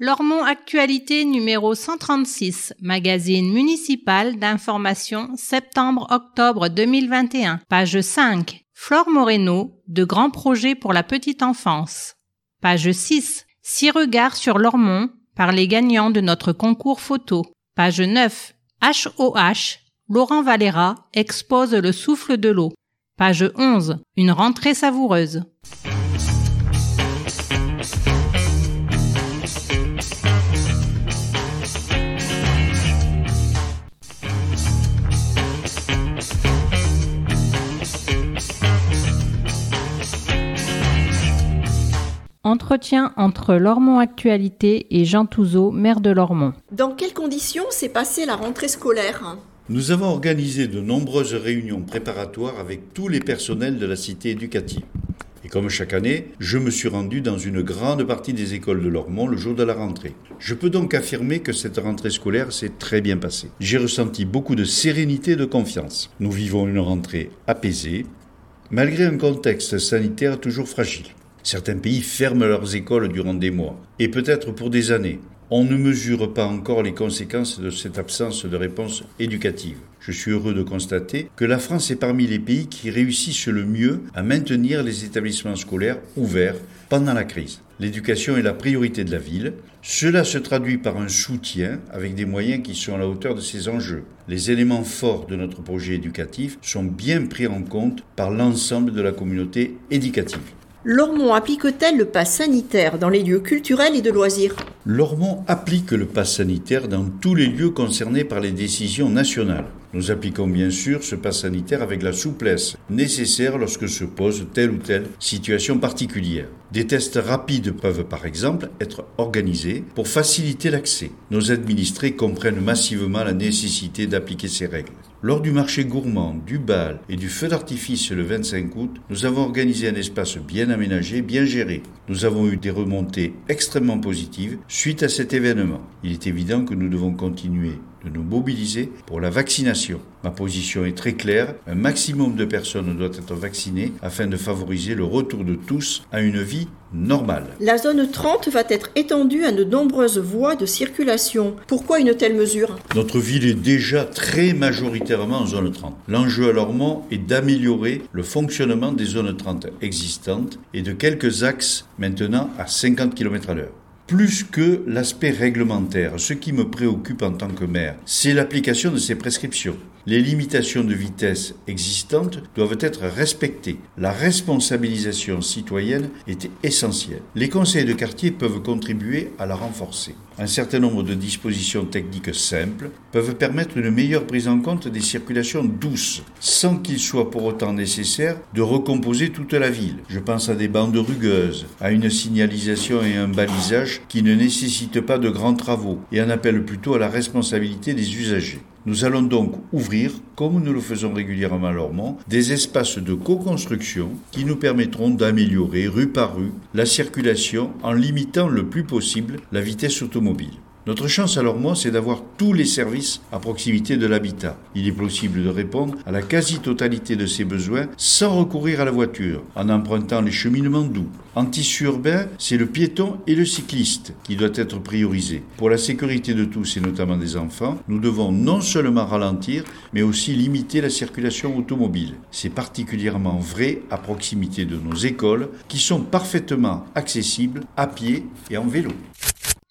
Lormont Actualité numéro 136, magazine municipal d'information septembre-octobre 2021, page 5. Flore Moreno, de grands projets pour la petite enfance. Page 6. Six regards sur Lormont par les gagnants de notre concours photo. Page 9. HOH, Laurent Valera expose le souffle de l'eau. Page 11. Une rentrée savoureuse. Entretien entre Lormont Actualité et Jean Touzeau, maire de Lormont. Dans quelles conditions s'est passée la rentrée scolaire? Nous avons organisé de nombreuses réunions préparatoires avec tous les personnels de la cité éducative. Et comme chaque année, je me suis rendu dans une grande partie des écoles de Lormont le jour de la rentrée. Je peux donc affirmer que cette rentrée scolaire s'est très bien passée. J'ai ressenti beaucoup de sérénité et de confiance. Nous vivons une rentrée apaisée, malgré un contexte sanitaire toujours fragile. Certains pays ferment leurs écoles durant des mois, et peut-être pour des années. On ne mesure pas encore les conséquences de cette absence de réponse éducative. Je suis heureux de constater que la France est parmi les pays qui réussissent le mieux à maintenir les établissements scolaires ouverts pendant la crise. L'éducation est la priorité de la ville. Cela se traduit par un soutien avec des moyens qui sont à la hauteur de ces enjeux. Les éléments forts de notre projet éducatif sont bien pris en compte par l'ensemble de la communauté éducative. Lormont applique-t-elle le pass sanitaire dans les lieux culturels et de loisirs Lormont applique le pass sanitaire dans tous les lieux concernés par les décisions nationales. Nous appliquons bien sûr ce pass sanitaire avec la souplesse nécessaire lorsque se pose telle ou telle situation particulière. Des tests rapides peuvent par exemple être organisés pour faciliter l'accès. Nos administrés comprennent massivement la nécessité d'appliquer ces règles. Lors du marché gourmand, du bal et du feu d'artifice le 25 août, nous avons organisé un espace bien aménagé, bien géré. Nous avons eu des remontées extrêmement positives suite à cet événement. Il est évident que nous devons continuer de nous mobiliser pour la vaccination. Ma position est très claire, un maximum de personnes doit être vaccinées afin de favoriser le retour de tous à une vie normale. La zone 30 va être étendue à de nombreuses voies de circulation. Pourquoi une telle mesure? Notre ville est déjà très majoritairement en zone 30. L'enjeu à Lormont est d'améliorer le fonctionnement des zones 30 existantes et de quelques axes maintenant à 50 km à l'heure plus que l'aspect réglementaire. Ce qui me préoccupe en tant que maire, c'est l'application de ces prescriptions. Les limitations de vitesse existantes doivent être respectées. La responsabilisation citoyenne est essentielle. Les conseils de quartier peuvent contribuer à la renforcer. Un certain nombre de dispositions techniques simples peuvent permettre une meilleure prise en compte des circulations douces, sans qu'il soit pour autant nécessaire de recomposer toute la ville. Je pense à des bandes rugueuses, à une signalisation et un balisage qui ne nécessitent pas de grands travaux et en appellent plutôt à la responsabilité des usagers. Nous allons donc ouvrir, comme nous le faisons régulièrement à Lormont, des espaces de co-construction qui nous permettront d'améliorer rue par rue la circulation en limitant le plus possible la vitesse automobile. Notre chance alors moi, c'est d'avoir tous les services à proximité de l'habitat. Il est possible de répondre à la quasi-totalité de ces besoins sans recourir à la voiture, en empruntant les cheminements doux. En tissu urbain, c'est le piéton et le cycliste qui doit être priorisé. Pour la sécurité de tous et notamment des enfants, nous devons non seulement ralentir, mais aussi limiter la circulation automobile. C'est particulièrement vrai à proximité de nos écoles qui sont parfaitement accessibles à pied et en vélo.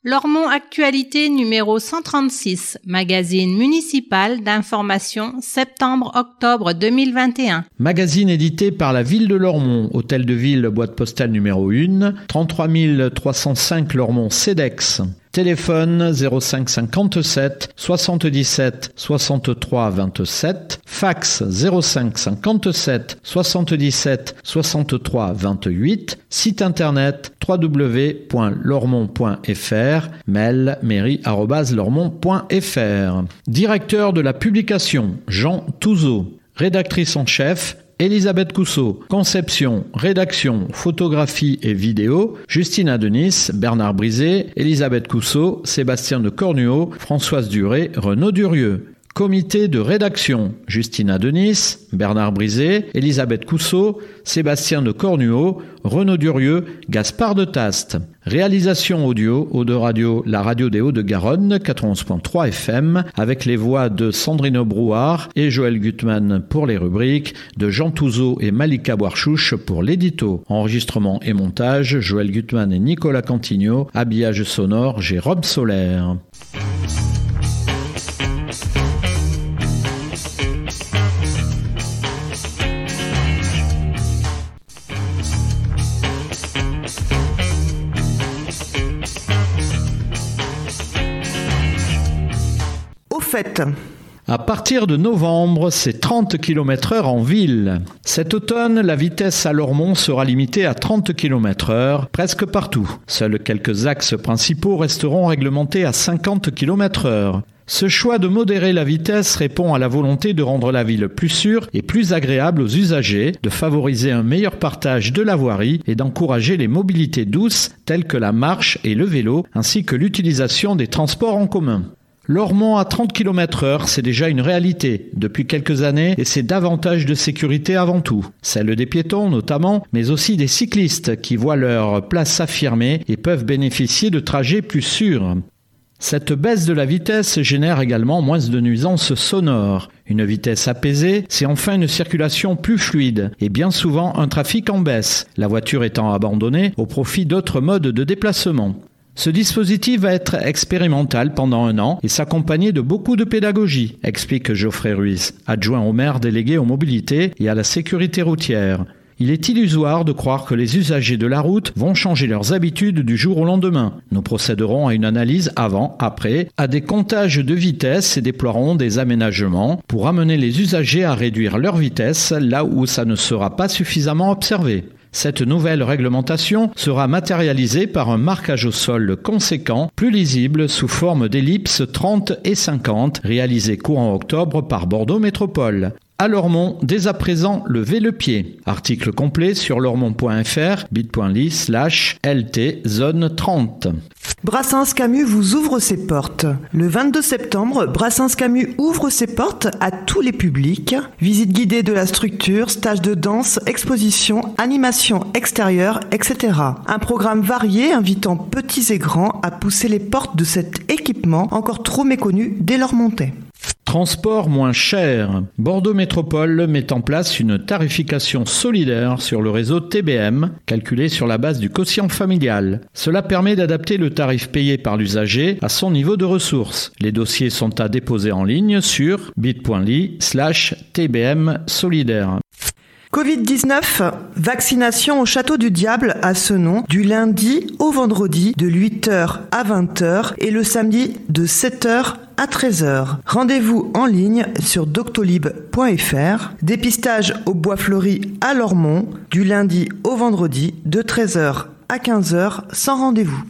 Lormont Actualité numéro 136, magazine municipal d'information septembre-octobre 2021. Magazine édité par la ville de Lormont, hôtel de ville, boîte postale numéro 1, 33 305 Lormont CEDEX. Téléphone 05 57 77 63 27. Fax 05 57 77 63 28. Site internet www.lormont.fr. Mail mairie.lormont.fr. Directeur de la publication Jean Touzeau. Rédactrice en chef Elisabeth Cousseau, conception, rédaction, photographie et vidéo, Justine Denis, Bernard Brisé, Elisabeth Cousseau, Sébastien de Cornuau, Françoise Duré, Renaud Durieux. Comité de rédaction Justina Denis, Bernard Brisé, Elisabeth Cousseau, Sébastien de Cornuau, Renaud Durieux, Gaspard de Taste. Réalisation audio, Eau de Radio, la radio des Hauts-de-Garonne, 91.3 FM, avec les voix de Sandrine Brouard et Joël Gutmann pour les rubriques, de Jean Touzeau et Malika Boarchouche pour l'édito. Enregistrement et montage, Joël Gutmann et Nicolas Cantigno. Habillage sonore, Jérôme Solaire. À partir de novembre, c'est 30 km heure en ville. Cet automne, la vitesse à Lormont sera limitée à 30 km heure presque partout. Seuls quelques axes principaux resteront réglementés à 50 km heure. Ce choix de modérer la vitesse répond à la volonté de rendre la ville plus sûre et plus agréable aux usagers, de favoriser un meilleur partage de la voirie et d'encourager les mobilités douces telles que la marche et le vélo, ainsi que l'utilisation des transports en commun. Lormont à 30 km heure, c'est déjà une réalité depuis quelques années et c'est davantage de sécurité avant tout. Celle des piétons notamment, mais aussi des cyclistes qui voient leur place s'affirmer et peuvent bénéficier de trajets plus sûrs. Cette baisse de la vitesse génère également moins de nuisances sonores. Une vitesse apaisée, c'est enfin une circulation plus fluide et bien souvent un trafic en baisse, la voiture étant abandonnée au profit d'autres modes de déplacement. Ce dispositif va être expérimental pendant un an et s'accompagner de beaucoup de pédagogie, explique Geoffrey Ruiz, adjoint au maire délégué aux mobilités et à la sécurité routière. Il est illusoire de croire que les usagers de la route vont changer leurs habitudes du jour au lendemain. Nous procéderons à une analyse avant, après, à des comptages de vitesse et déploierons des aménagements pour amener les usagers à réduire leur vitesse là où ça ne sera pas suffisamment observé. Cette nouvelle réglementation sera matérialisée par un marquage au sol conséquent, plus lisible sous forme d'ellipses 30 et 50, réalisé courant octobre par Bordeaux Métropole. À Lormont, dès à présent, levez le pied. Article complet sur lormont.fr, bit.ly slash LT zone 30. Brassens Camus vous ouvre ses portes. Le 22 septembre, Brassens Camus ouvre ses portes à tous les publics. Visite guidée de la structure, stage de danse, exposition, animation extérieure, etc. Un programme varié invitant petits et grands à pousser les portes de cet équipement encore trop méconnu dès leur montée. Transport moins cher. Bordeaux Métropole met en place une tarification solidaire sur le réseau TBM, calculé sur la base du quotient familial. Cela permet d'adapter le tarif payé par l'usager à son niveau de ressources. Les dossiers sont à déposer en ligne sur bit.ly slash TBM solidaire. Covid-19, vaccination au Château du Diable à ce nom du lundi au vendredi de 8h à 20h et le samedi de 7h à 13h. Rendez-vous en ligne sur doctolib.fr. Dépistage au Bois Fleuri à Lormont du lundi au vendredi de 13h à 15h sans rendez-vous.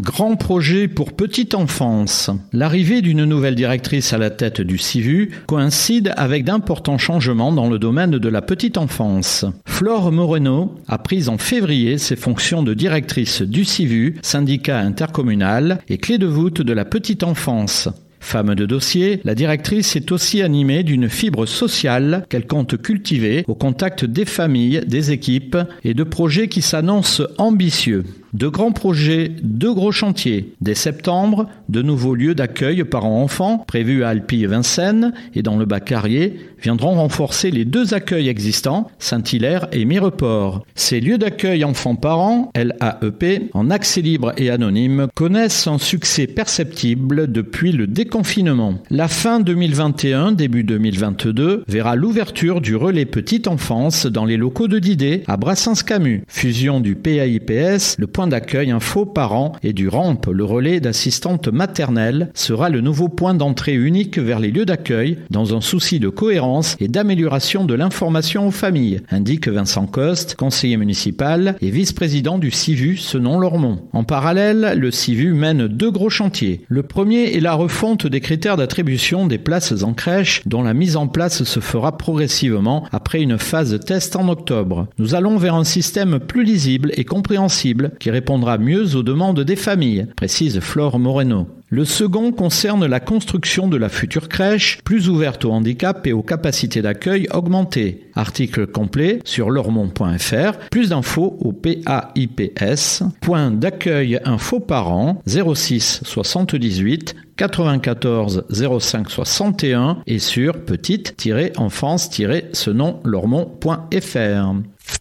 Grand projet pour petite enfance. L'arrivée d'une nouvelle directrice à la tête du CIVU coïncide avec d'importants changements dans le domaine de la petite enfance. Flore Moreno a pris en février ses fonctions de directrice du CIVU, syndicat intercommunal et clé de voûte de la petite enfance. Femme de dossier, la directrice est aussi animée d'une fibre sociale qu'elle compte cultiver au contact des familles, des équipes et de projets qui s'annoncent ambitieux. De grands projets, de gros chantiers. Dès septembre, de nouveaux lieux d'accueil parents-enfants prévus à Alpille-Vincennes et dans le Bas-Carrier viendront renforcer les deux accueils existants, Saint-Hilaire et Mireport. Ces lieux d'accueil enfants-parents, LAEP, en accès libre et anonyme, connaissent un succès perceptible depuis le déconfinement. La fin 2021, début 2022, verra l'ouverture du relais petite enfance dans les locaux de Didet à Brassens-Camus, fusion du PAIPS, le point d'accueil info parents et du RAMP, le relais d'assistante maternelle, sera le nouveau point d'entrée unique vers les lieux d'accueil dans un souci de cohérence et d'amélioration de l'information aux familles, indique Vincent Coste, conseiller municipal et vice-président du CIVU ce nom Lormont. En parallèle, le CIVU mène deux gros chantiers. Le premier est la refonte des critères d'attribution des places en crèche dont la mise en place se fera progressivement après une phase test en octobre. Nous allons vers un système plus lisible et compréhensible qui répondra mieux aux demandes des familles, précise Flore Moreno. Le second concerne la construction de la future crèche, plus ouverte au handicap et aux capacités d'accueil augmentées. Article complet sur lormont.fr. Plus d'infos au PAIPS. Point d'accueil info parents 06 78 94 05 61 et sur petite-enfance-ce lormont.fr.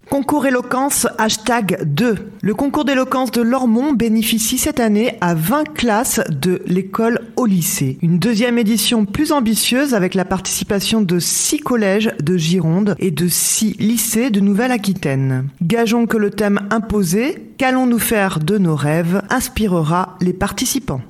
Concours éloquence hashtag 2. Le concours d'éloquence de Lormont bénéficie cette année à 20 classes de l'école au lycée. Une deuxième édition plus ambitieuse avec la participation de 6 collèges de Gironde et de 6 lycées de Nouvelle-Aquitaine. Gageons que le thème imposé, qu'allons-nous faire de nos rêves, inspirera les participants.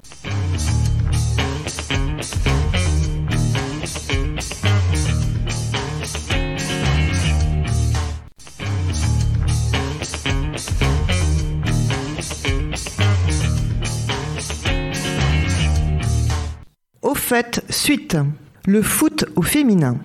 Au fait, suite. Le foot au féminin.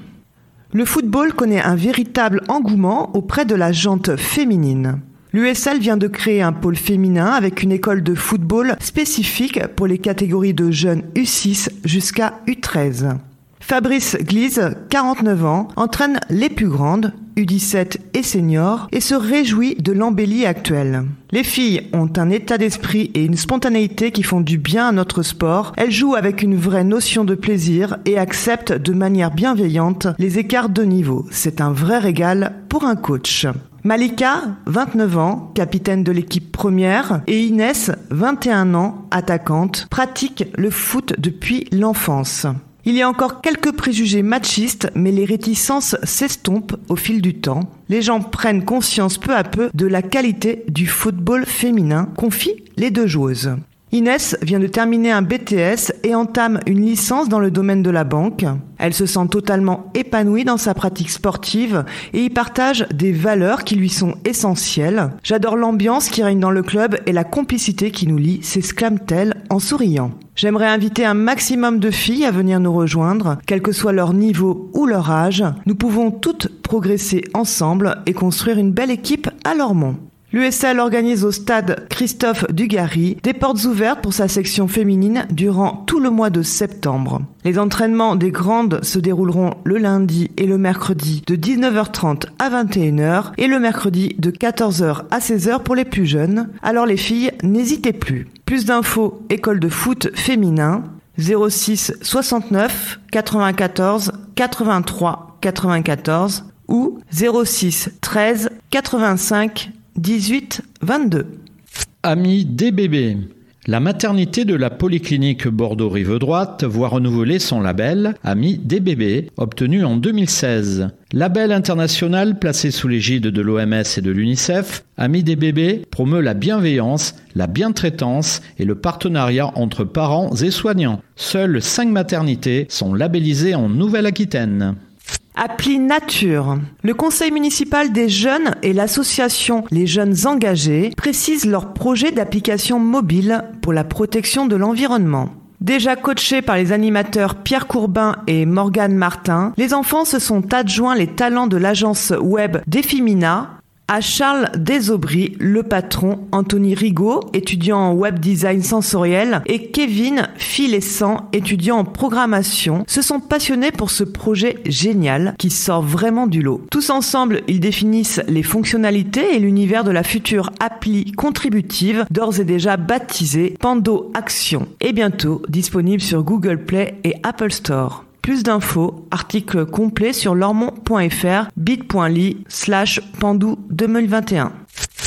Le football connaît un véritable engouement auprès de la jante féminine. L'USL vient de créer un pôle féminin avec une école de football spécifique pour les catégories de jeunes U6 jusqu'à U13. Fabrice Glise, 49 ans, entraîne les plus grandes, U17 et seniors, et se réjouit de l'embellie actuelle. Les filles ont un état d'esprit et une spontanéité qui font du bien à notre sport. Elles jouent avec une vraie notion de plaisir et acceptent de manière bienveillante les écarts de niveau. C'est un vrai régal pour un coach. Malika, 29 ans, capitaine de l'équipe première, et Inès, 21 ans, attaquante, pratiquent le foot depuis l'enfance. Il y a encore quelques préjugés machistes, mais les réticences s'estompent au fil du temps. Les gens prennent conscience peu à peu de la qualité du football féminin, confient les deux joueuses. Inès vient de terminer un BTS et entame une licence dans le domaine de la banque. Elle se sent totalement épanouie dans sa pratique sportive et y partage des valeurs qui lui sont essentielles. J'adore l'ambiance qui règne dans le club et la complicité qui nous lie, s'exclame-t-elle en souriant. J'aimerais inviter un maximum de filles à venir nous rejoindre, quel que soit leur niveau ou leur âge. Nous pouvons toutes progresser ensemble et construire une belle équipe à Lormont. L'USL organise au stade Christophe Dugarry des portes ouvertes pour sa section féminine durant tout le mois de septembre. Les entraînements des grandes se dérouleront le lundi et le mercredi de 19h30 à 21h et le mercredi de 14h à 16h pour les plus jeunes. Alors les filles, n'hésitez plus. Plus d'infos, école de foot féminin 06 69 94 83 94 ou 06 13 85 18-22. Amis des bébés. La maternité de la polyclinique Bordeaux-Rive Droite voit renouveler son label Ami des bébés, obtenu en 2016. Label international placé sous l'égide de l'OMS et de l'UNICEF, Ami des bébés promeut la bienveillance, la bientraitance et le partenariat entre parents et soignants. Seules cinq maternités sont labellisées en Nouvelle-Aquitaine. Appli Nature. Le conseil municipal des jeunes et l'association Les Jeunes Engagés précisent leur projet d'application mobile pour la protection de l'environnement. Déjà coachés par les animateurs Pierre Courbin et Morgane Martin, les enfants se sont adjoints les talents de l'agence web Defimina à Charles Desaubry, le patron, Anthony Rigaud, étudiant en web design sensoriel, et Kevin Filessan, étudiant en programmation, se sont passionnés pour ce projet génial qui sort vraiment du lot. Tous ensemble, ils définissent les fonctionnalités et l'univers de la future appli contributive, d'ores et déjà baptisée Pando Action, et bientôt disponible sur Google Play et Apple Store. Plus d'infos, article complet sur lormont.fr bit.ly slash pandou 2021.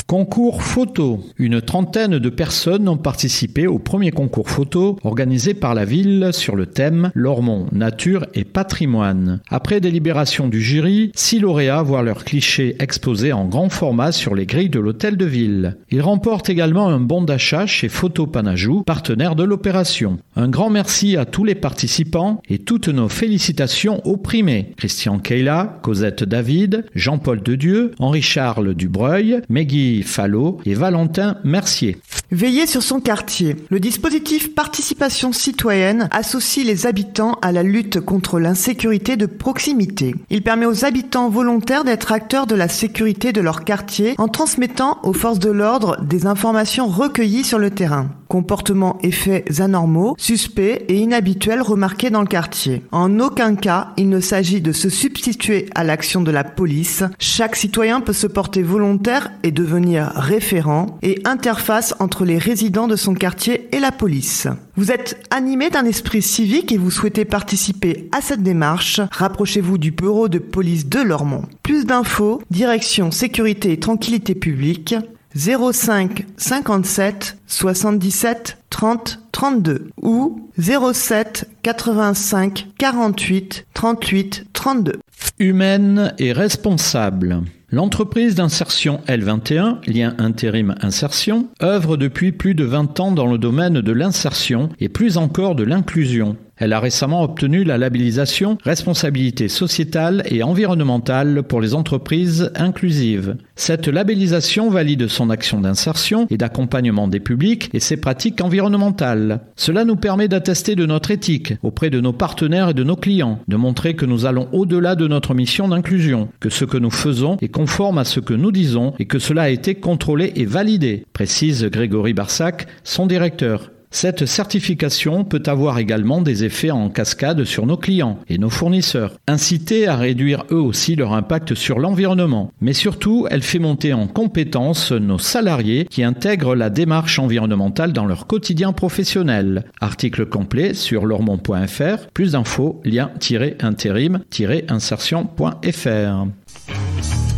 Concours photo. Une trentaine de personnes ont participé au premier concours photo organisé par la ville sur le thème Lormont, nature et patrimoine. Après délibération du jury, six lauréats voient leurs clichés exposés en grand format sur les grilles de l'hôtel de ville. Ils remportent également un bon d'achat chez Photo Panajou, partenaire de l'opération. Un grand merci à tous les participants et toutes nos félicitations aux primés. Christian Keila, Cosette David, Jean-Paul Dedieu, Henri-Charles Dubreuil, Meggy Fallot et Valentin Mercier. Veiller sur son quartier. Le dispositif participation citoyenne associe les habitants à la lutte contre l'insécurité de proximité. Il permet aux habitants volontaires d'être acteurs de la sécurité de leur quartier en transmettant aux forces de l'ordre des informations recueillies sur le terrain. Comportements et faits anormaux, suspects et inhabituels remarqués dans le quartier. En aucun cas, il ne s'agit de se substituer à l'action de la police. Chaque citoyen peut se porter volontaire et devenir référent et interface entre les résidents de son quartier et la police. Vous êtes animé d'un esprit civique et vous souhaitez participer à cette démarche, rapprochez-vous du bureau de police de Lormont. Plus d'infos, direction sécurité et tranquillité publique, 05 57 77 30 32 ou 07 85 48 38 32. Humaine et responsable. L'entreprise d'insertion L21, lien intérim insertion, œuvre depuis plus de 20 ans dans le domaine de l'insertion et plus encore de l'inclusion. Elle a récemment obtenu la labellisation Responsabilité sociétale et environnementale pour les entreprises inclusives. Cette labellisation valide son action d'insertion et d'accompagnement des publics et ses pratiques environnementales. Cela nous permet d'attester de notre éthique auprès de nos partenaires et de nos clients, de montrer que nous allons au-delà de notre mission d'inclusion, que ce que nous faisons est conforme à ce que nous disons et que cela a été contrôlé et validé, précise Grégory Barsac, son directeur. Cette certification peut avoir également des effets en cascade sur nos clients et nos fournisseurs, inciter à réduire eux aussi leur impact sur l'environnement. Mais surtout, elle fait monter en compétence nos salariés qui intègrent la démarche environnementale dans leur quotidien professionnel. Article complet sur lormont.fr. Plus d'infos, lien-intérim-insertion.fr.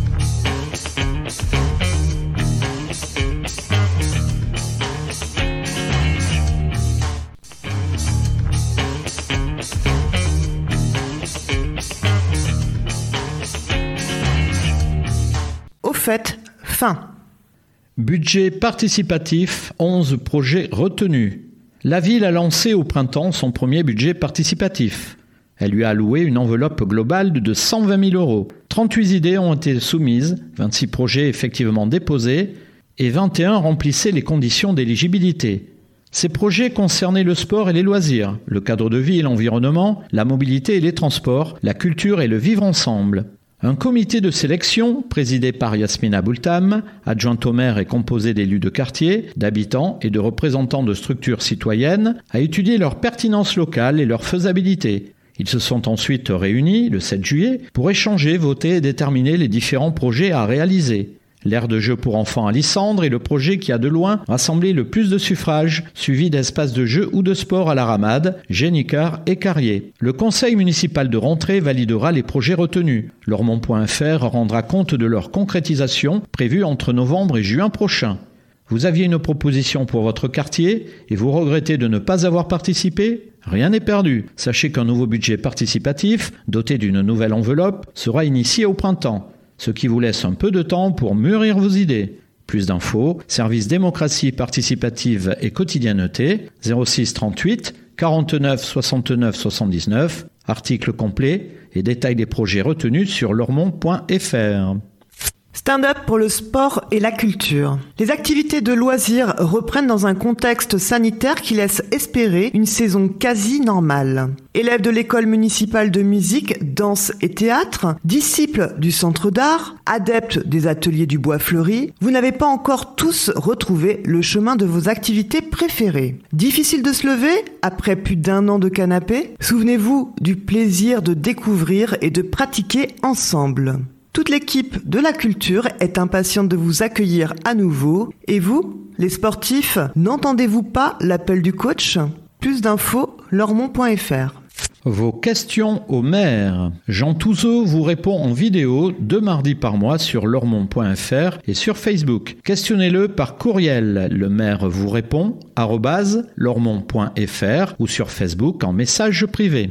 fait, fin. Budget participatif, 11 projets retenus. La ville a lancé au printemps son premier budget participatif. Elle lui a alloué une enveloppe globale de 120 000 euros. 38 idées ont été soumises, 26 projets effectivement déposés et 21 remplissaient les conditions d'éligibilité. Ces projets concernaient le sport et les loisirs, le cadre de vie et l'environnement, la mobilité et les transports, la culture et le vivre ensemble. Un comité de sélection, présidé par Yasmina Boultam, adjointe au maire et composé d'élus de quartier, d'habitants et de représentants de structures citoyennes, a étudié leur pertinence locale et leur faisabilité. Ils se sont ensuite réunis le 7 juillet pour échanger, voter et déterminer les différents projets à réaliser. L'aire de jeu pour enfants à Lissandre est le projet qui a de loin rassemblé le plus de suffrages, suivi d'espaces de jeu ou de sport à la Ramade, Génicard et Carrier. Le conseil municipal de rentrée validera les projets retenus. Lormont.fr rendra compte de leur concrétisation prévue entre novembre et juin prochain. Vous aviez une proposition pour votre quartier et vous regrettez de ne pas avoir participé? Rien n'est perdu. Sachez qu'un nouveau budget participatif, doté d'une nouvelle enveloppe, sera initié au printemps ce qui vous laisse un peu de temps pour mûrir vos idées. Plus d'infos, service démocratie participative et quotidienneté, 06 38 49 69 79, article complet et détail des projets retenus sur lormont.fr. Stand-up pour le sport et la culture. Les activités de loisirs reprennent dans un contexte sanitaire qui laisse espérer une saison quasi normale. Élèves de l'école municipale de musique, danse et théâtre, disciples du centre d'art, adeptes des ateliers du bois fleuri, vous n'avez pas encore tous retrouvé le chemin de vos activités préférées. Difficile de se lever après plus d'un an de canapé? Souvenez-vous du plaisir de découvrir et de pratiquer ensemble. Toute l'équipe de la culture est impatiente de vous accueillir à nouveau. Et vous, les sportifs, n'entendez-vous pas l'appel du coach? Plus d'infos, lormont.fr. Vos questions au maire. Jean Touzeau vous répond en vidéo deux mardis par mois sur lormont.fr et sur Facebook. Questionnez-le par courriel. Le maire vous répond lormont.fr ou sur Facebook en message privé.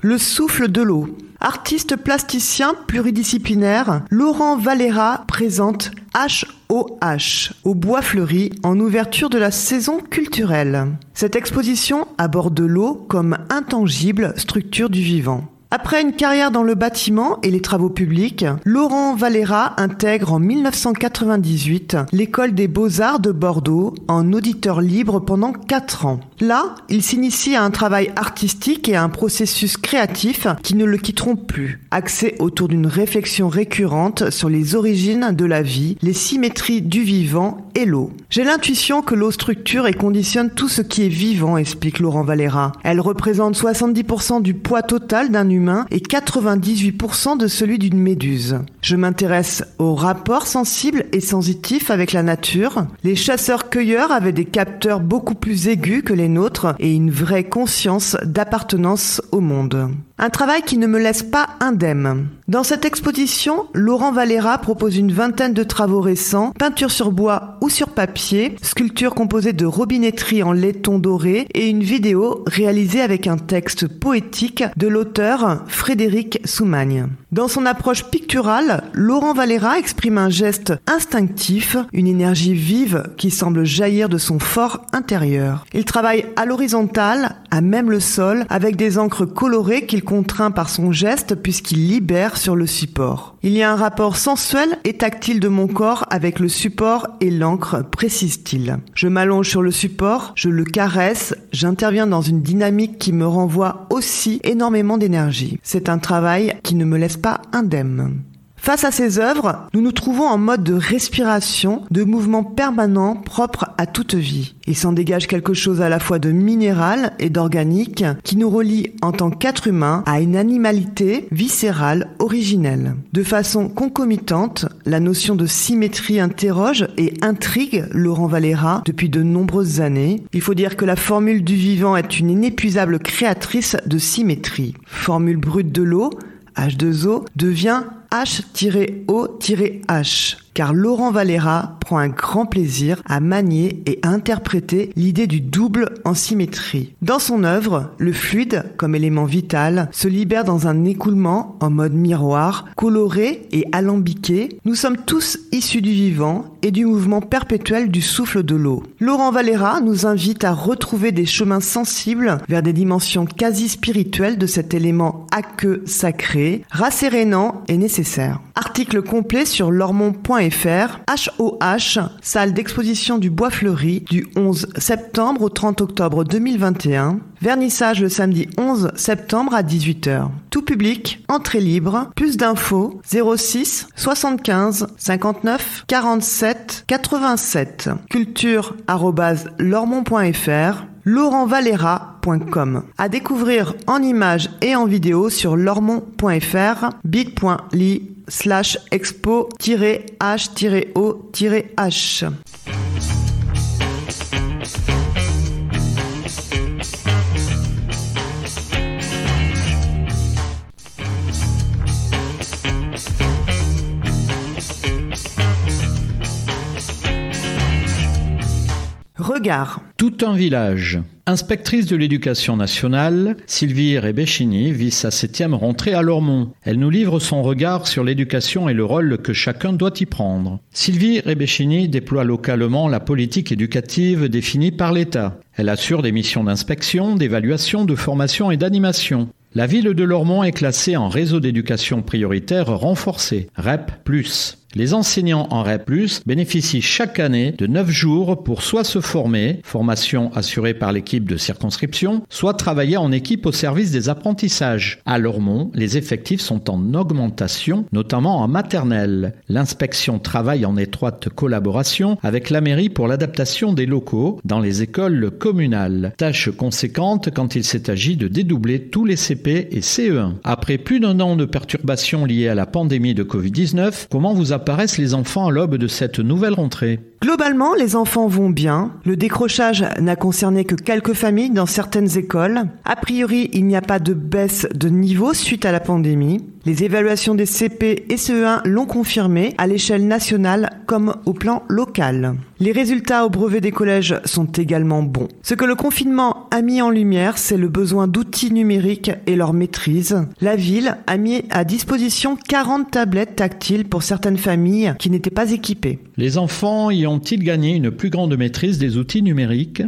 Le souffle de l'eau. Artiste plasticien pluridisciplinaire, Laurent Valera présente HOH au Bois Fleuri en ouverture de la saison culturelle. Cette exposition aborde l'eau comme intangible structure du vivant. Après une carrière dans le bâtiment et les travaux publics, Laurent Valera intègre en 1998 l'école des beaux-arts de Bordeaux en auditeur libre pendant 4 ans. Là, il s'initie à un travail artistique et à un processus créatif qui ne le quitteront plus, axé autour d'une réflexion récurrente sur les origines de la vie, les symétries du vivant et l'eau. J'ai l'intuition que l'eau structure et conditionne tout ce qui est vivant, explique Laurent Valera. Elle représente 70% du poids total d'un humain et 98% de celui d'une méduse. Je m'intéresse aux rapports sensibles et sensitifs avec la nature. Les chasseurs-cueilleurs avaient des capteurs beaucoup plus aigus que les nôtres et une vraie conscience d'appartenance au monde. Un travail qui ne me laisse pas indemne. Dans cette exposition, Laurent Valera propose une vingtaine de travaux récents, peinture sur bois ou sur papier, sculpture composée de robinetterie en laiton doré et une vidéo réalisée avec un texte poétique de l'auteur Frédéric Soumagne. Dans son approche picturale, Laurent Valera exprime un geste instinctif, une énergie vive qui semble jaillir de son fort intérieur. Il travaille à l'horizontale, à même le sol, avec des encres colorées qu'il contraint par son geste puisqu'il libère sur le support. Il y a un rapport sensuel et tactile de mon corps avec le support et l'encre, précise-t-il. Je m'allonge sur le support, je le caresse, j'interviens dans une dynamique qui me renvoie aussi énormément d'énergie. C'est un travail qui ne me laisse pas indemne? Face à ces œuvres, nous nous trouvons en mode de respiration, de mouvement permanent propre à toute vie. Il s'en dégage quelque chose à la fois de minéral et d'organique qui nous relie en tant qu'être humain à une animalité viscérale originelle. De façon concomitante, la notion de symétrie interroge et intrigue Laurent Valera depuis de nombreuses années. Il faut dire que la formule du vivant est une inépuisable créatrice de symétrie. Formule brute de l'eau, H2O devient H-O-H car Laurent Valera prend un grand plaisir à manier et à interpréter l'idée du double en symétrie. Dans son œuvre, le fluide, comme élément vital, se libère dans un écoulement en mode miroir, coloré et alambiqué. Nous sommes tous issus du vivant et du mouvement perpétuel du souffle de l'eau. Laurent Valera nous invite à retrouver des chemins sensibles vers des dimensions quasi spirituelles de cet élément aqueux sacré, rassérénant et nécessaire. Article complet sur lormont.fr, HOH, salle d'exposition du Bois Fleuri, du 11 septembre au 30 octobre 2021. Vernissage le samedi 11 septembre à 18h. Tout public, entrée libre. Plus d'infos 06 75 59 47 87. Culture lormont.fr laurentvalera.com. À découvrir en images et en vidéo sur lormont.fr, bit.ly slash expo-h-o-h. Tout un village. Inspectrice de l'éducation nationale, Sylvie Rebecchini vit sa septième rentrée à Lormont. Elle nous livre son regard sur l'éducation et le rôle que chacun doit y prendre. Sylvie Rebecchini déploie localement la politique éducative définie par l'État. Elle assure des missions d'inspection, d'évaluation, de formation et d'animation. La ville de Lormont est classée en réseau d'éducation prioritaire renforcé, REP+. Les enseignants en REP+, bénéficient chaque année de 9 jours pour soit se former, formation assurée par l'équipe de circonscription, soit travailler en équipe au service des apprentissages. À Lormont, les effectifs sont en augmentation, notamment en maternelle. L'inspection travaille en étroite collaboration avec la mairie pour l'adaptation des locaux dans les écoles communales. Tâche conséquente quand il s'est agi de dédoubler tous les CP et CE1. Après plus d'un an de perturbations liées à la pandémie de Covid-19, comment vous apparaissent les enfants à l'aube de cette nouvelle rentrée Globalement, les enfants vont bien. Le décrochage n'a concerné que quelques familles dans certaines écoles. A priori, il n'y a pas de baisse de niveau suite à la pandémie. Les évaluations des CP et CE1 l'ont confirmé à l'échelle nationale comme au plan local. Les résultats au brevet des collèges sont également bons. Ce que le confinement a mis en lumière, c'est le besoin d'outils numériques et leur maîtrise. La ville a mis à disposition 40 tablettes tactiles pour certaines familles qui n'étaient pas équipées. Les enfants y ont-ils gagné une plus grande maîtrise des outils numériques?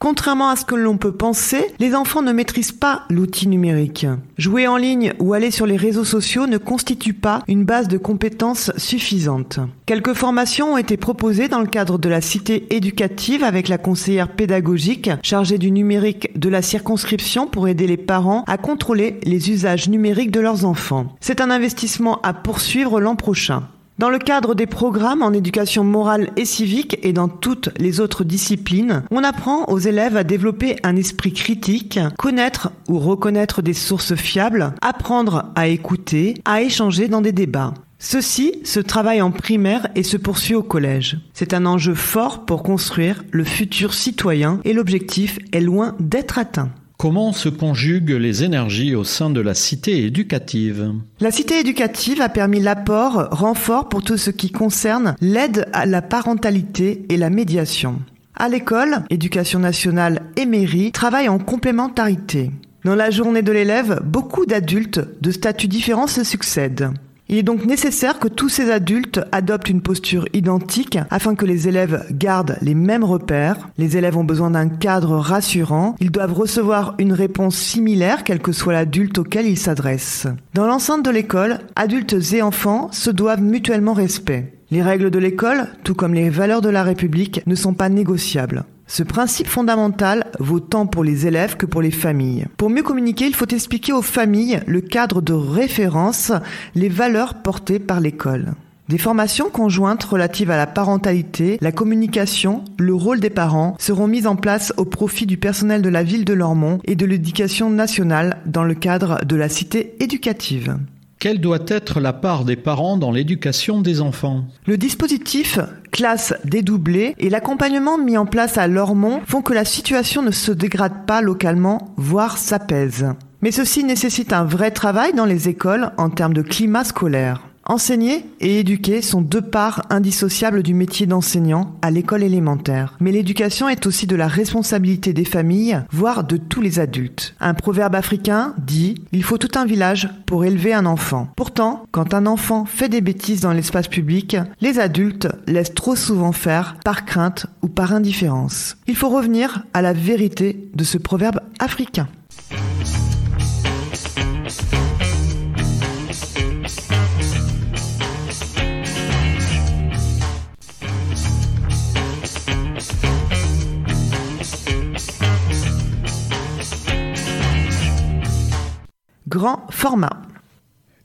Contrairement à ce que l'on peut penser, les enfants ne maîtrisent pas l'outil numérique. Jouer en ligne ou aller sur les réseaux sociaux ne constitue pas une base de compétences suffisante. Quelques formations ont été proposées dans le cadre de la cité éducative avec la conseillère pédagogique chargée du numérique de la circonscription pour aider les parents à contrôler les usages numériques de leurs enfants. C'est un investissement à poursuivre l'an prochain. Dans le cadre des programmes en éducation morale et civique et dans toutes les autres disciplines, on apprend aux élèves à développer un esprit critique, connaître ou reconnaître des sources fiables, apprendre à écouter, à échanger dans des débats. Ceci se travaille en primaire et se poursuit au collège. C'est un enjeu fort pour construire le futur citoyen et l'objectif est loin d'être atteint. Comment se conjuguent les énergies au sein de la cité éducative La cité éducative a permis l'apport, renfort pour tout ce qui concerne l'aide à la parentalité et la médiation. À l'école, éducation nationale et mairie travaillent en complémentarité. Dans la journée de l'élève, beaucoup d'adultes de statuts différents se succèdent. Il est donc nécessaire que tous ces adultes adoptent une posture identique afin que les élèves gardent les mêmes repères. Les élèves ont besoin d'un cadre rassurant. Ils doivent recevoir une réponse similaire quel que soit l'adulte auquel ils s'adressent. Dans l'enceinte de l'école, adultes et enfants se doivent mutuellement respect. Les règles de l'école, tout comme les valeurs de la République, ne sont pas négociables. Ce principe fondamental vaut tant pour les élèves que pour les familles. Pour mieux communiquer, il faut expliquer aux familles le cadre de référence, les valeurs portées par l'école. Des formations conjointes relatives à la parentalité, la communication, le rôle des parents seront mises en place au profit du personnel de la ville de Lormont et de l'éducation nationale dans le cadre de la cité éducative. Quelle doit être la part des parents dans l'éducation des enfants Le dispositif classe dédoublée et l'accompagnement mis en place à Lormont font que la situation ne se dégrade pas localement, voire s'apaise. Mais ceci nécessite un vrai travail dans les écoles en termes de climat scolaire. Enseigner et éduquer sont deux parts indissociables du métier d'enseignant à l'école élémentaire. Mais l'éducation est aussi de la responsabilité des familles, voire de tous les adultes. Un proverbe africain dit ⁇ Il faut tout un village pour élever un enfant ⁇ Pourtant, quand un enfant fait des bêtises dans l'espace public, les adultes laissent trop souvent faire par crainte ou par indifférence. Il faut revenir à la vérité de ce proverbe africain. Format.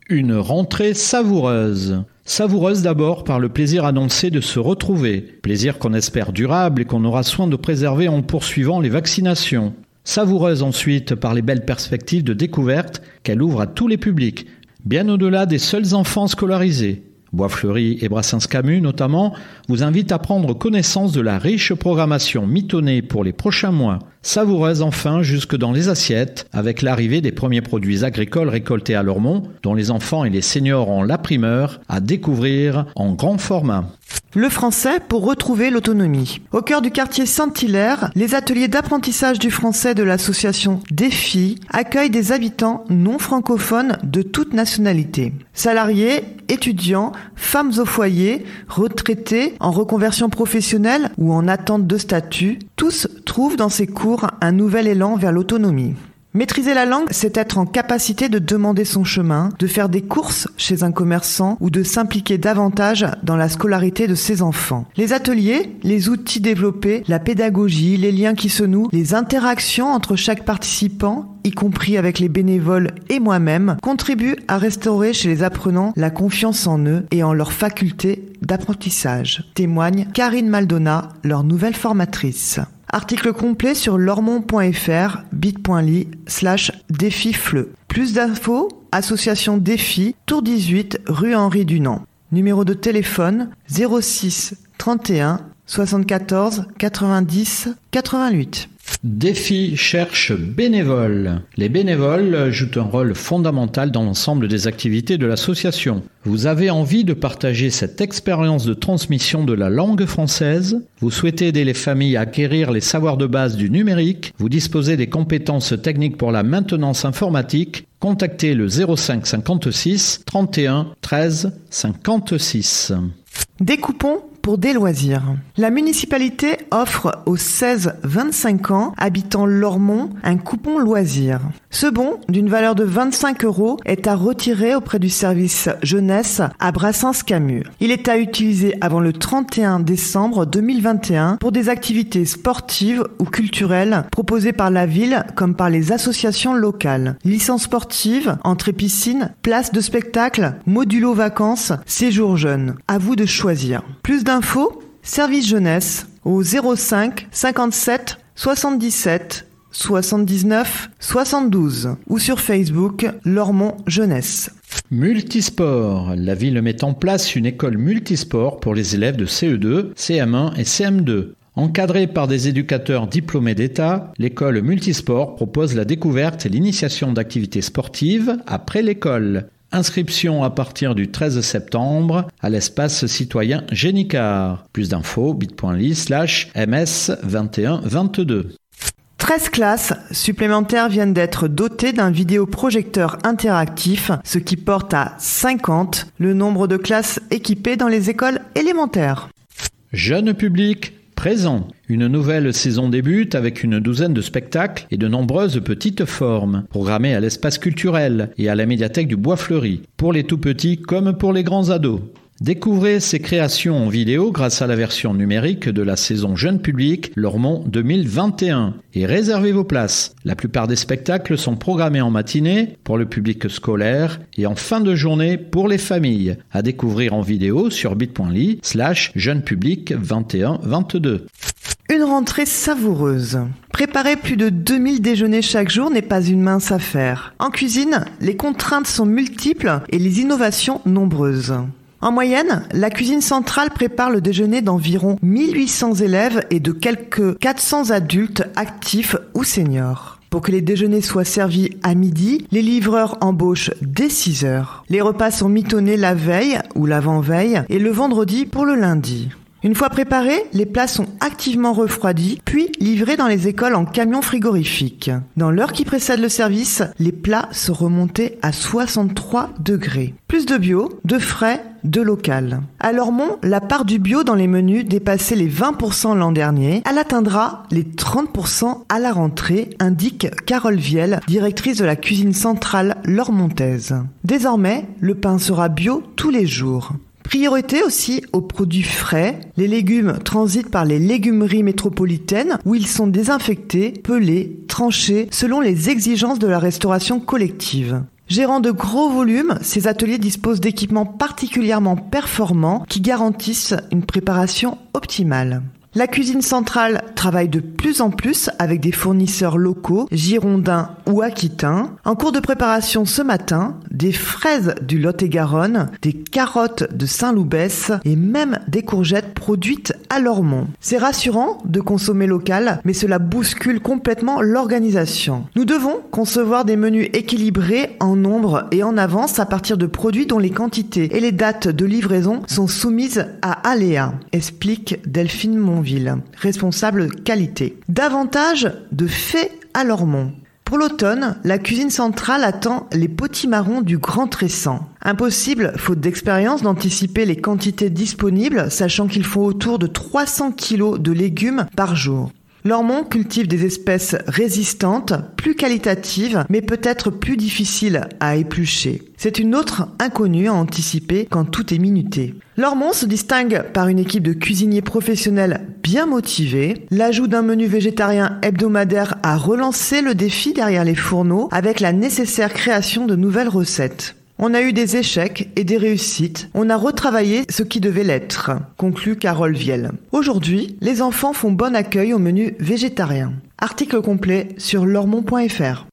Une rentrée savoureuse. Savoureuse d'abord par le plaisir annoncé de se retrouver, plaisir qu'on espère durable et qu'on aura soin de préserver en poursuivant les vaccinations. Savoureuse ensuite par les belles perspectives de découverte qu'elle ouvre à tous les publics, bien au-delà des seuls enfants scolarisés. Bois-Fleury et Brassens-Camus notamment, vous invitent à prendre connaissance de la riche programmation mitonnée pour les prochains mois. Savoureuse enfin jusque dans les assiettes, avec l'arrivée des premiers produits agricoles récoltés à Lormont, dont les enfants et les seniors ont la primeur à découvrir en grand format. Le français pour retrouver l'autonomie. Au cœur du quartier Saint-Hilaire, les ateliers d'apprentissage du français de l'association Défi accueillent des habitants non francophones de toute nationalité. Salariés, étudiants, femmes au foyer, retraités, en reconversion professionnelle ou en attente de statut, tous trouvent dans ces cours un nouvel élan vers l'autonomie. Maîtriser la langue, c'est être en capacité de demander son chemin, de faire des courses chez un commerçant ou de s'impliquer davantage dans la scolarité de ses enfants. Les ateliers, les outils développés, la pédagogie, les liens qui se nouent, les interactions entre chaque participant, y compris avec les bénévoles et moi-même, contribuent à restaurer chez les apprenants la confiance en eux et en leur faculté d'apprentissage, témoigne Karine Maldona, leur nouvelle formatrice. Article complet sur lormont.fr bit.ly slash défi fleu. Plus d'infos, association défi, tour 18, rue Henri Dunant. Numéro de téléphone 06 31 74 90 88. Défi cherche bénévoles. Les bénévoles jouent un rôle fondamental dans l'ensemble des activités de l'association. Vous avez envie de partager cette expérience de transmission de la langue française? Vous souhaitez aider les familles à acquérir les savoirs de base du numérique? Vous disposez des compétences techniques pour la maintenance informatique? Contactez le 05 56 31 13 56. Découpons pour des loisirs. La municipalité offre aux 16-25 ans habitant Lormont un coupon loisir. Ce bon, d'une valeur de 25 euros, est à retirer auprès du service jeunesse à Brassens-Camus. Il est à utiliser avant le 31 décembre 2021 pour des activités sportives ou culturelles proposées par la ville comme par les associations locales. Licence sportive, entrée piscine, place de spectacle, modulo vacances, séjour jeune. À vous de choisir. Plus d'infos Service jeunesse au 05 57 77 79 72 ou sur Facebook Lormont Jeunesse. Multisport. La ville met en place une école multisport pour les élèves de CE2, CM1 et CM2. Encadrée par des éducateurs diplômés d'État, l'école multisport propose la découverte et l'initiation d'activités sportives après l'école. Inscription à partir du 13 septembre à l'espace citoyen Génicard. Plus d'infos bit.ly slash ms2122. 13 classes supplémentaires viennent d'être dotées d'un vidéoprojecteur interactif, ce qui porte à 50 le nombre de classes équipées dans les écoles élémentaires. Jeune public, présent. Une nouvelle saison débute avec une douzaine de spectacles et de nombreuses petites formes, programmées à l'espace culturel et à la médiathèque du Bois Fleuri, pour les tout petits comme pour les grands ados. Découvrez ces créations en vidéo grâce à la version numérique de la saison Jeune Public Lormont 2021 et réservez vos places. La plupart des spectacles sont programmés en matinée pour le public scolaire et en fin de journée pour les familles. À découvrir en vidéo sur bit.ly slash jeune public 2122. Une rentrée savoureuse. Préparer plus de 2000 déjeuners chaque jour n'est pas une mince affaire. En cuisine, les contraintes sont multiples et les innovations nombreuses. En moyenne, la cuisine centrale prépare le déjeuner d'environ 1800 élèves et de quelques 400 adultes actifs ou seniors. Pour que les déjeuners soient servis à midi, les livreurs embauchent dès 6 heures. Les repas sont mitonnés la veille ou l'avant-veille et le vendredi pour le lundi. Une fois préparés, les plats sont activement refroidis, puis livrés dans les écoles en camion frigorifique. Dans l'heure qui précède le service, les plats sont remontés à 63 degrés. Plus de bio, de frais, de local. À Lormont, la part du bio dans les menus dépassait les 20% l'an dernier. Elle atteindra les 30% à la rentrée, indique Carole Viel, directrice de la cuisine centrale lormontaise. Désormais, le pain sera bio tous les jours. Priorité aussi aux produits frais. Les légumes transitent par les légumeries métropolitaines où ils sont désinfectés, pelés, tranchés selon les exigences de la restauration collective. Gérant de gros volumes, ces ateliers disposent d'équipements particulièrement performants qui garantissent une préparation optimale. La cuisine centrale travaille de plus en plus avec des fournisseurs locaux, girondins ou aquitains. En cours de préparation ce matin, des fraises du Lot-et-Garonne, des carottes de Saint-Loubès et même des courgettes produites à Lormont. C'est rassurant de consommer local, mais cela bouscule complètement l'organisation. Nous devons concevoir des menus équilibrés en nombre et en avance à partir de produits dont les quantités et les dates de livraison sont soumises à aléa, explique Delphine Monville responsable qualité. Davantage de faits à Lormont. Pour l'automne, la cuisine centrale attend les potimarrons du Grand Tressan. Impossible, faute d'expérience, d'anticiper les quantités disponibles, sachant qu'il faut autour de 300 kg de légumes par jour. Lormont cultive des espèces résistantes, plus qualitatives, mais peut-être plus difficiles à éplucher. C'est une autre inconnue à anticiper quand tout est minuté. Lormont se distingue par une équipe de cuisiniers professionnels bien motivés. L'ajout d'un menu végétarien hebdomadaire a relancé le défi derrière les fourneaux avec la nécessaire création de nouvelles recettes. On a eu des échecs et des réussites. On a retravaillé ce qui devait l'être, conclut Carole Viel. Aujourd'hui, les enfants font bon accueil au menu végétarien. Article complet sur lormont.fr.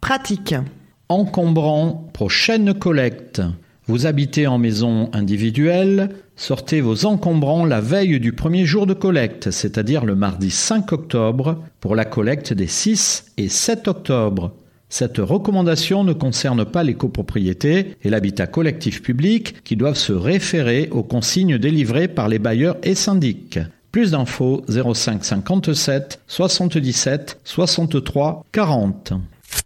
Pratique. Encombrant, prochaine collecte. Vous habitez en maison individuelle, sortez vos encombrants la veille du premier jour de collecte, c'est-à-dire le mardi 5 octobre, pour la collecte des 6 et 7 octobre. Cette recommandation ne concerne pas les copropriétés et l'habitat collectif public qui doivent se référer aux consignes délivrées par les bailleurs et syndics. Plus d'infos 05 57 77 63 40.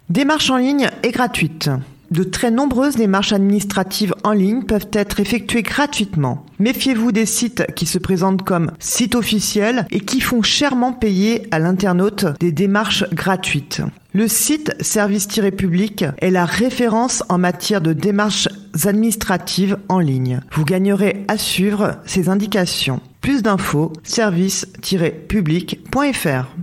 Démarche en ligne est gratuite. De très nombreuses démarches administratives en ligne peuvent être effectuées gratuitement. Méfiez-vous des sites qui se présentent comme sites officiels et qui font chèrement payer à l'internaute des démarches gratuites. Le site Service-Public est la référence en matière de démarches administratives en ligne. Vous gagnerez à suivre ces indications. Plus d'infos, service-public.fr.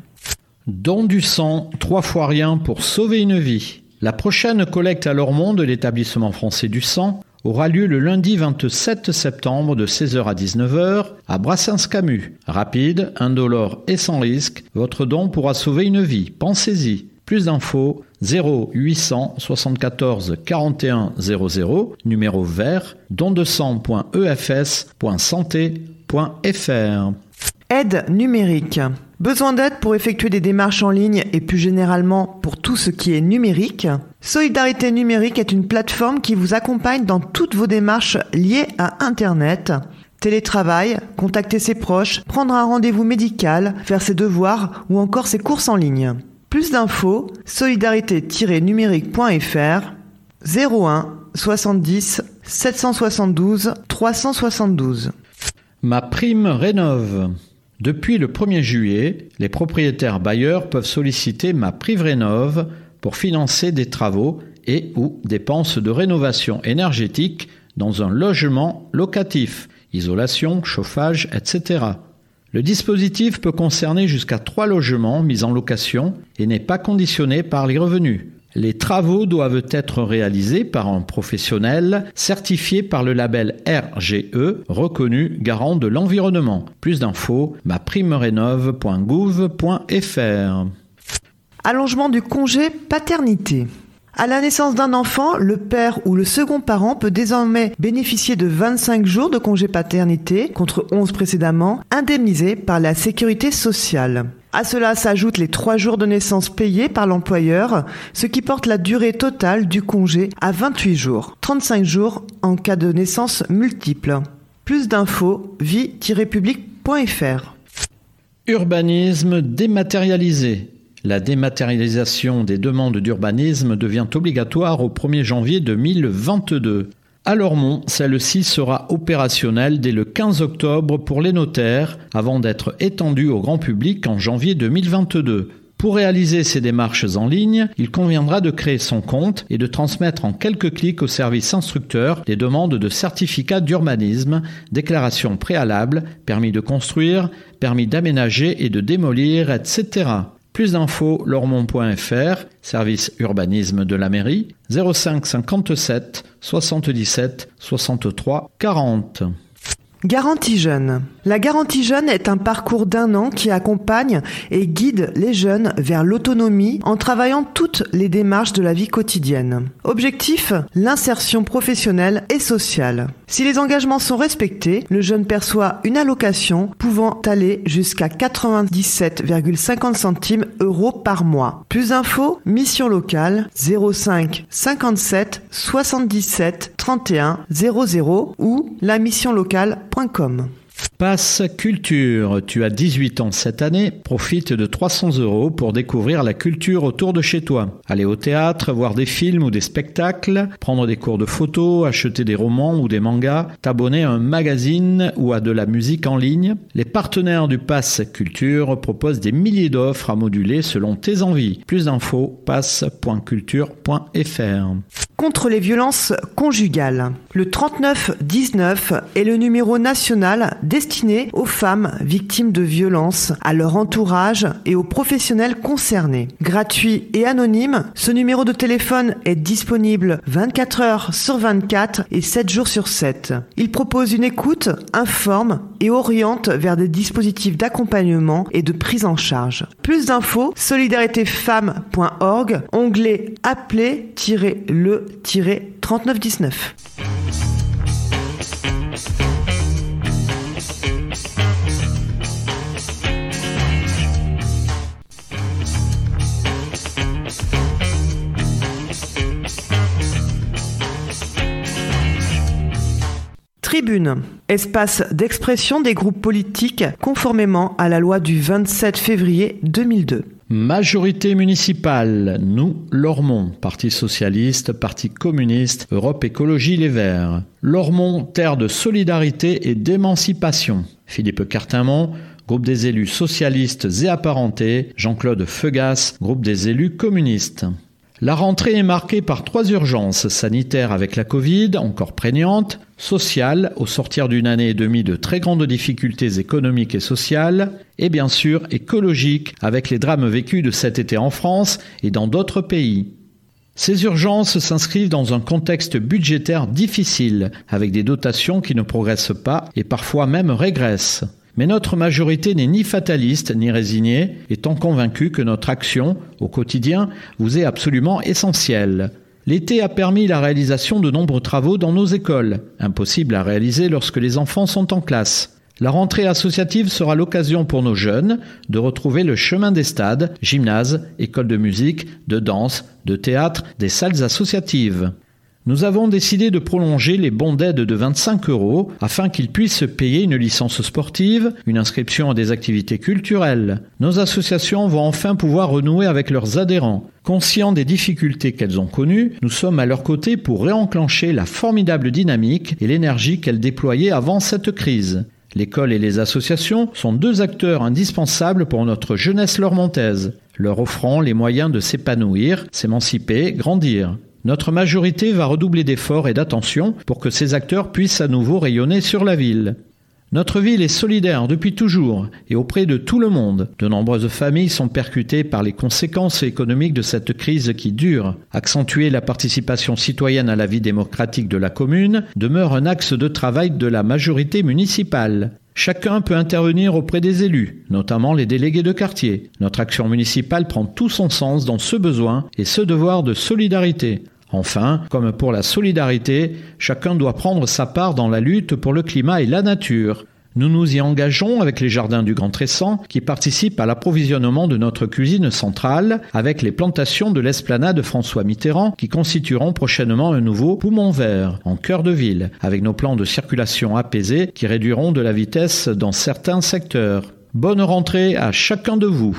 Don du sang, trois fois rien pour sauver une vie. La prochaine collecte à Lormont de l'établissement français du sang aura lieu le lundi 27 septembre de 16h à 19h à Brassens-Camus. Rapide, indolore et sans risque, votre don pourra sauver une vie. Pensez-y. Plus d'infos 0 800 74 41 00, numéro vert, don de sang.efs.santé.fr. Aide numérique. Besoin d'aide pour effectuer des démarches en ligne et plus généralement pour tout ce qui est numérique? Solidarité numérique est une plateforme qui vous accompagne dans toutes vos démarches liées à Internet. Télétravail, contacter ses proches, prendre un rendez-vous médical, faire ses devoirs ou encore ses courses en ligne. Plus d'infos, solidarité-numérique.fr 01 70 772 372. Ma prime rénove. Depuis le 1er juillet, les propriétaires bailleurs peuvent solliciter ma Prive Rénove pour financer des travaux et ou dépenses de rénovation énergétique dans un logement locatif, isolation, chauffage, etc. Le dispositif peut concerner jusqu'à trois logements mis en location et n'est pas conditionné par les revenus. Les travaux doivent être réalisés par un professionnel certifié par le label RGE, reconnu garant de l'environnement. Plus d'infos, maprimerénove.gouv.fr. Allongement du congé paternité. À la naissance d'un enfant, le père ou le second parent peut désormais bénéficier de 25 jours de congé paternité contre 11 précédemment, indemnisés par la sécurité sociale. À cela s'ajoutent les 3 jours de naissance payés par l'employeur, ce qui porte la durée totale du congé à 28 jours, 35 jours en cas de naissance multiple. Plus d'infos, vie-public.fr. Urbanisme dématérialisé. La dématérialisation des demandes d'urbanisme devient obligatoire au 1er janvier 2022. À Lormont, celle-ci sera opérationnelle dès le 15 octobre pour les notaires avant d'être étendue au grand public en janvier 2022. Pour réaliser ces démarches en ligne, il conviendra de créer son compte et de transmettre en quelques clics au service instructeur les demandes de certificat d'urbanisme, déclaration préalable, permis de construire, permis d'aménager et de démolir, etc. Plus d'infos, lormont.fr, service urbanisme de la mairie, 05 57 77 63 40. Garantie jeune. La garantie jeune est un parcours d'un an qui accompagne et guide les jeunes vers l'autonomie en travaillant toutes les démarches de la vie quotidienne. Objectif, l'insertion professionnelle et sociale. Si les engagements sont respectés, le jeune perçoit une allocation pouvant aller jusqu'à 97,50 centimes euros par mois. Plus d'infos, mission locale 05 57 77 31 00 ou la. Passe Culture. Tu as 18 ans cette année. Profite de 300 euros pour découvrir la culture autour de chez toi. Aller au théâtre, voir des films ou des spectacles, prendre des cours de photo, acheter des romans ou des mangas, t'abonner à un magazine ou à de la musique en ligne. Les partenaires du Passe Culture proposent des milliers d'offres à moduler selon tes envies. Plus d'infos, passe.culture.fr. Contre les violences conjugales. Le 3919 est le numéro national destiné aux femmes victimes de violences, à leur entourage et aux professionnels concernés. Gratuit et anonyme, ce numéro de téléphone est disponible 24 heures sur 24 et 7 jours sur 7. Il propose une écoute, informe et oriente vers des dispositifs d'accompagnement et de prise en charge. Plus d'infos, solidaritéfemmes.org, onglet appeler-le-3919. Tribune, espace d'expression des groupes politiques conformément à la loi du 27 février 2002. Majorité municipale, nous, Lormont, Parti socialiste, Parti communiste, Europe Écologie Les Verts. Lormont, terre de solidarité et d'émancipation. Philippe Cartimont, groupe des élus socialistes et apparentés. Jean-Claude Feugas, groupe des élus communistes. La rentrée est marquée par trois urgences sanitaires avec la Covid, encore prégnante, sociale, au sortir d'une année et demie de très grandes difficultés économiques et sociales, et bien sûr écologique, avec les drames vécus de cet été en France et dans d'autres pays. Ces urgences s'inscrivent dans un contexte budgétaire difficile, avec des dotations qui ne progressent pas et parfois même régressent. Mais notre majorité n'est ni fataliste ni résignée, étant convaincue que notre action, au quotidien, vous est absolument essentielle. L'été a permis la réalisation de nombreux travaux dans nos écoles, impossibles à réaliser lorsque les enfants sont en classe. La rentrée associative sera l'occasion pour nos jeunes de retrouver le chemin des stades, gymnases, écoles de musique, de danse, de théâtre, des salles associatives. Nous avons décidé de prolonger les bons d'aide de 25 euros afin qu'ils puissent payer une licence sportive, une inscription à des activités culturelles. Nos associations vont enfin pouvoir renouer avec leurs adhérents. Conscients des difficultés qu'elles ont connues, nous sommes à leur côté pour réenclencher la formidable dynamique et l'énergie qu'elles déployaient avant cette crise. L'école et les associations sont deux acteurs indispensables pour notre jeunesse lormontaise, leur offrant les moyens de s'épanouir, s'émanciper, grandir. Notre majorité va redoubler d'efforts et d'attention pour que ces acteurs puissent à nouveau rayonner sur la ville. Notre ville est solidaire depuis toujours et auprès de tout le monde. De nombreuses familles sont percutées par les conséquences économiques de cette crise qui dure. Accentuer la participation citoyenne à la vie démocratique de la commune demeure un axe de travail de la majorité municipale. Chacun peut intervenir auprès des élus, notamment les délégués de quartier. Notre action municipale prend tout son sens dans ce besoin et ce devoir de solidarité. Enfin, comme pour la solidarité, chacun doit prendre sa part dans la lutte pour le climat et la nature. Nous nous y engageons avec les jardins du Grand Tressan qui participent à l'approvisionnement de notre cuisine centrale avec les plantations de l'esplanade François Mitterrand qui constitueront prochainement un nouveau poumon vert en cœur de ville avec nos plans de circulation apaisés qui réduiront de la vitesse dans certains secteurs. Bonne rentrée à chacun de vous.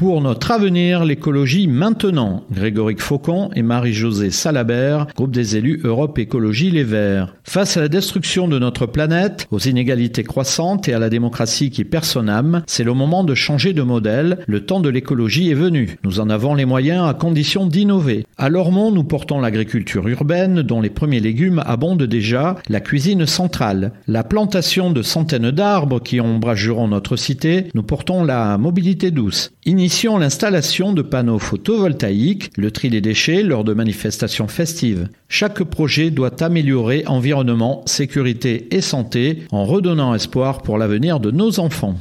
Pour notre avenir, l'écologie maintenant. Grégory Faucon et Marie-Josée Salabert, groupe des élus Europe Écologie Les Verts. Face à la destruction de notre planète, aux inégalités croissantes et à la démocratie qui perd son âme, c'est le moment de changer de modèle. Le temps de l'écologie est venu. Nous en avons les moyens à condition d'innover. À Lormont, nous portons l'agriculture urbaine dont les premiers légumes abondent déjà, la cuisine centrale, la plantation de centaines d'arbres qui ombrageront notre cité. Nous portons la mobilité douce. Initions l'installation de panneaux photovoltaïques, le tri des déchets lors de manifestations festives. Chaque projet doit améliorer environnement, sécurité et santé en redonnant espoir pour l'avenir de nos enfants.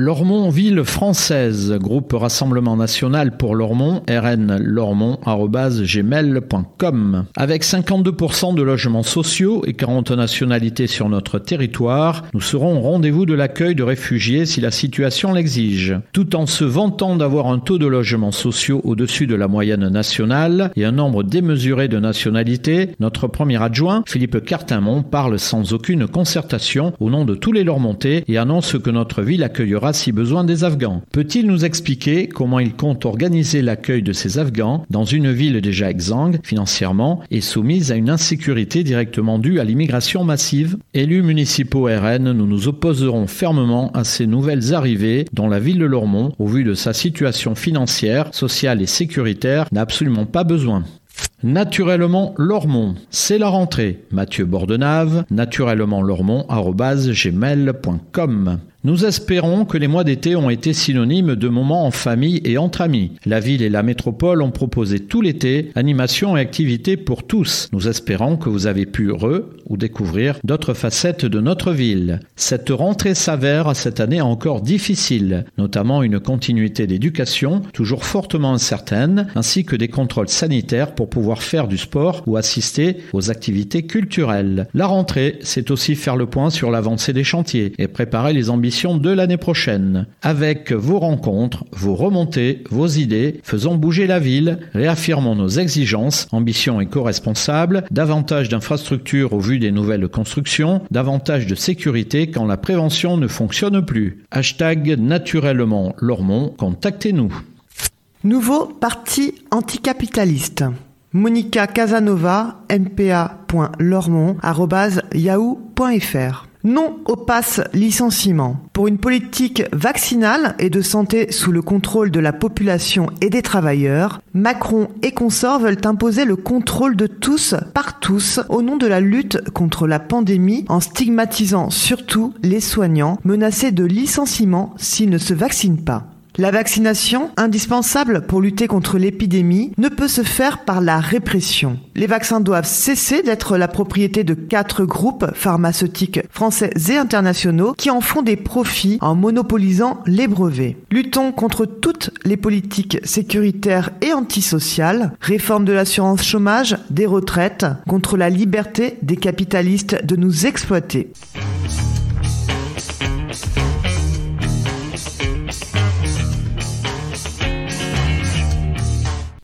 Lormont Ville Française, groupe Rassemblement National pour Lormont, rn gmail.com. Avec 52% de logements sociaux et 40 nationalités sur notre territoire, nous serons au rendez-vous de l'accueil de réfugiés si la situation l'exige. Tout en se vantant d'avoir un taux de logements sociaux au-dessus de la moyenne nationale et un nombre démesuré de nationalités, notre premier adjoint, Philippe Cartimont, parle sans aucune concertation au nom de tous les Lormontais et annonce que notre ville accueillera si besoin des Afghans. Peut-il nous expliquer comment il compte organiser l'accueil de ces Afghans dans une ville déjà exsangue financièrement et soumise à une insécurité directement due à l'immigration massive? Élus municipaux RN, nous nous opposerons fermement à ces nouvelles arrivées dont la ville de Lormont, au vu de sa situation financière, sociale et sécuritaire, n'a absolument pas besoin. Naturellement Lormont, c'est la rentrée. Mathieu Bordenave, naturellement. Nous espérons que les mois d'été ont été synonymes de moments en famille et entre amis. La ville et la métropole ont proposé tout l'été animations et activités pour tous. Nous espérons que vous avez pu re ou découvrir d'autres facettes de notre ville. Cette rentrée s'avère cette année encore difficile, notamment une continuité d'éducation toujours fortement incertaine, ainsi que des contrôles sanitaires pour pouvoir faire du sport ou assister aux activités culturelles. La rentrée, c'est aussi faire le point sur l'avancée des chantiers et préparer les ambitions de l'année prochaine. Avec vos rencontres, vos remontées, vos idées, faisons bouger la ville, réaffirmons nos exigences, ambitions éco-responsables, davantage d'infrastructures au vu des nouvelles constructions, davantage de sécurité quand la prévention ne fonctionne plus. Hashtag naturellement Lormont, contactez-nous. Nouveau parti anticapitaliste. Monica Casanova, npa.lormont.yahoo.fr non au pass licenciement. Pour une politique vaccinale et de santé sous le contrôle de la population et des travailleurs, Macron et consorts veulent imposer le contrôle de tous par tous au nom de la lutte contre la pandémie en stigmatisant surtout les soignants menacés de licenciement s'ils ne se vaccinent pas. La vaccination, indispensable pour lutter contre l'épidémie, ne peut se faire par la répression. Les vaccins doivent cesser d'être la propriété de quatre groupes pharmaceutiques français et internationaux qui en font des profits en monopolisant les brevets. Luttons contre toutes les politiques sécuritaires et antisociales, réforme de l'assurance chômage, des retraites, contre la liberté des capitalistes de nous exploiter.